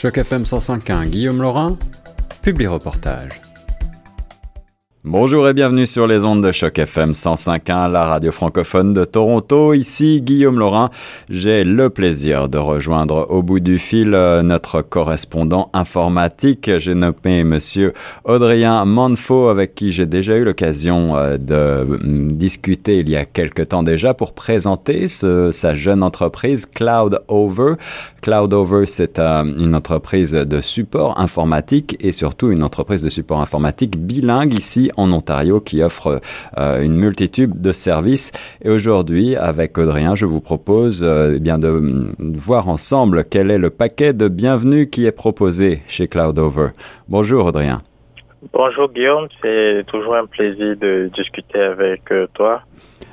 Choc FM 105.1, Guillaume Laurin, publie reportage. Bonjour et bienvenue sur les ondes de choc FM 105.1, la radio francophone de Toronto. Ici Guillaume Laurin. J'ai le plaisir de rejoindre au bout du fil euh, notre correspondant informatique. J'ai nommé monsieur Audrien Manfo avec qui j'ai déjà eu l'occasion euh, de mm, discuter il y a quelque temps déjà pour présenter sa jeune entreprise Cloud Over. Cloud Over, c'est euh, une entreprise de support informatique et surtout une entreprise de support informatique bilingue ici en Ontario qui offre euh, une multitude de services. Et aujourd'hui, avec Audrien, je vous propose euh, eh bien de, voir ensemble quel est le paquet de bienvenue qui est proposé chez CloudOver. Bonjour Audrien. Bonjour Guillaume, c'est toujours un plaisir de discuter avec euh, toi.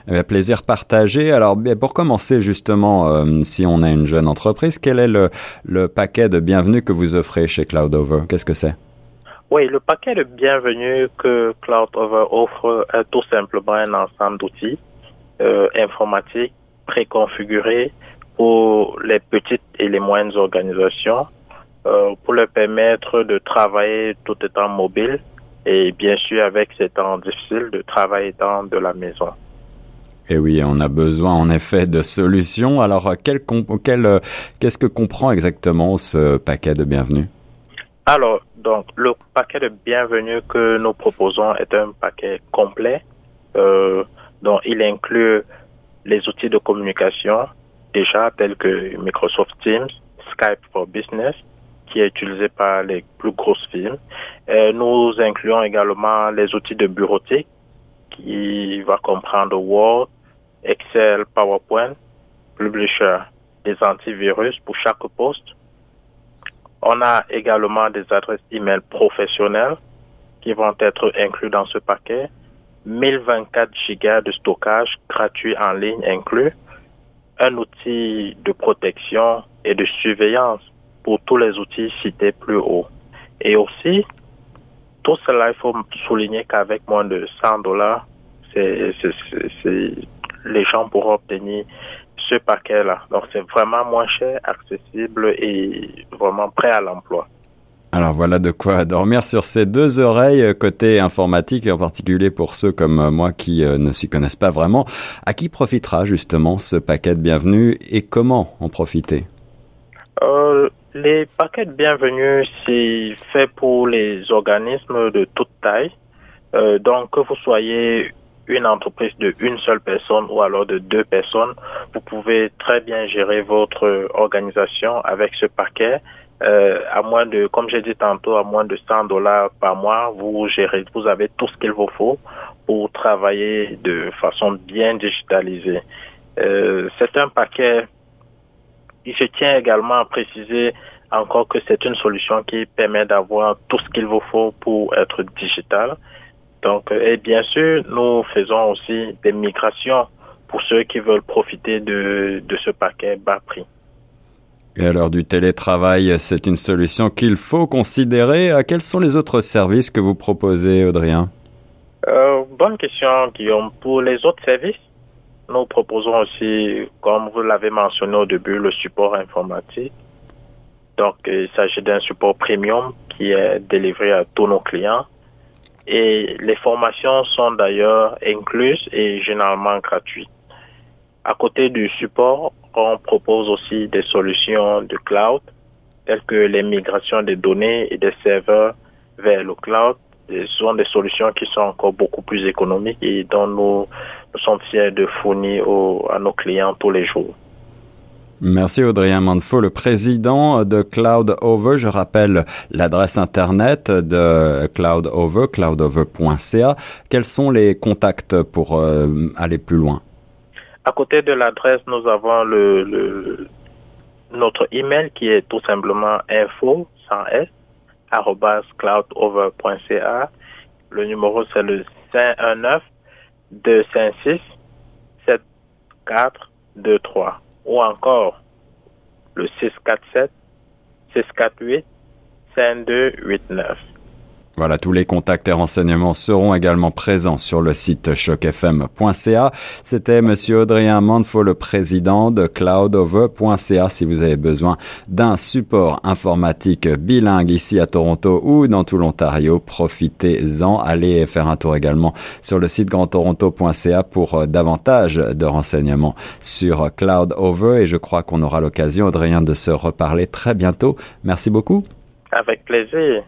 Eh plaisir partagé. Alors, pour commencer justement, si on a une jeune entreprise, quel est le, le paquet de bienvenue que vous offrez chez CloudOver? Qu'est-ce que c'est? Oui, le paquet de bienvenue que CloudOver offre est tout simplement un ensemble d'outils euh, informatiques préconfigurés pour les petites et les moyennes organisations euh, pour leur permettre de travailler tout étant mobile et bien sûr avec ces temps difficiles de travailler dans de la maison. Et eh oui, on a besoin en effet de solutions. Alors, euh, qu'est-ce que comprend exactement ce paquet de bienvenue? Alors, donc, le paquet de bienvenue que nous proposons est un paquet complet euh, dont il inclut les outils de communication déjà tels que Microsoft Teams, Skype for Business, qui est utilisé par les plus grosses firmes. nous incluons également les outils de bureautique qui va comprendre Word, Excel, PowerPoint, Publisher, des antivirus pour chaque poste, on a également des adresses email professionnelles qui vont être inclus dans ce paquet. 1024 gigas de stockage gratuit en ligne inclus. Un outil de protection et de surveillance pour tous les outils cités plus haut. Et aussi, tout cela, il faut souligner qu'avec moins de 100 dollars, les gens pourront obtenir ce paquet-là. Donc c'est vraiment moins cher, accessible et vraiment prêt à l'emploi. Alors voilà de quoi dormir sur ces deux oreilles euh, côté informatique et en particulier pour ceux comme euh, moi qui euh, ne s'y connaissent pas vraiment. À qui profitera justement ce paquet de bienvenue et comment en profiter? Les paquets de bienvenue, c'est fait pour les organismes de toute taille. donc que vous soyez une entreprise de une seule personne ou alors de deux personnes, vous pouvez très bien gérer votre organisation avec ce paquet. Euh, à moins de, comme j'ai dit tantôt, à moins de 100 dollars par mois, vous gérez, vous avez tout ce qu'il vous faut pour travailler de façon bien digitalisée. Euh, c'est un paquet. Il se tient également à préciser encore que c'est une solution qui permet d'avoir tout ce qu'il vous faut pour être digital. Donc, et bien sûr, nous faisons aussi des migrations pour ceux qui veulent profiter de, de ce paquet bas prix. Et alors du télétravail, c'est une solution qu'il faut considérer. Quels sont les autres services que vous proposez, Audrien? Euh, Bonne question, Guillaume. Pour les autres services, nous proposons aussi, comme vous l'avez mentionné au début, le support informatique. Donc, il s'agit d'un support premium qui est délivré à tous nos clients et les formations sont d'ailleurs incluses et généralement gratuites. À côté du support, on propose aussi des solutions de cloud telles que les migrations des données et des serveurs vers le cloud. ce sont des solutions qui sont encore beaucoup plus économiques et dont nous, nous sommes fiers de fournir à nos clients tous les jours. Merci Audrien Manfo, le président de CloudOver. Je rappelle l'adresse internet de CloudOver, cloudover.ca. Quels sont les contacts pour euh, aller plus loin? À côté de l'adresse, nous avons le, notre email qui est tout simplement info sans s cloudover.ca. Le numéro c'est le 519 256 7423 ou encore le 647 648 5289. Voilà, tous les contacts et renseignements seront également présents sur le site chocfm.ca. C'était monsieur Audrien Manfo, le président de cloudover.ca si vous avez besoin d'un support informatique bilingue ici à Toronto ou dans tout l'Ontario. Profitez-en. Allez faire un tour également sur le site grandtoronto.ca pour euh, davantage de renseignements sur Cloudover et je crois qu'on aura l'occasion, Audrien, de se reparler très bientôt. Merci beaucoup. Avec plaisir.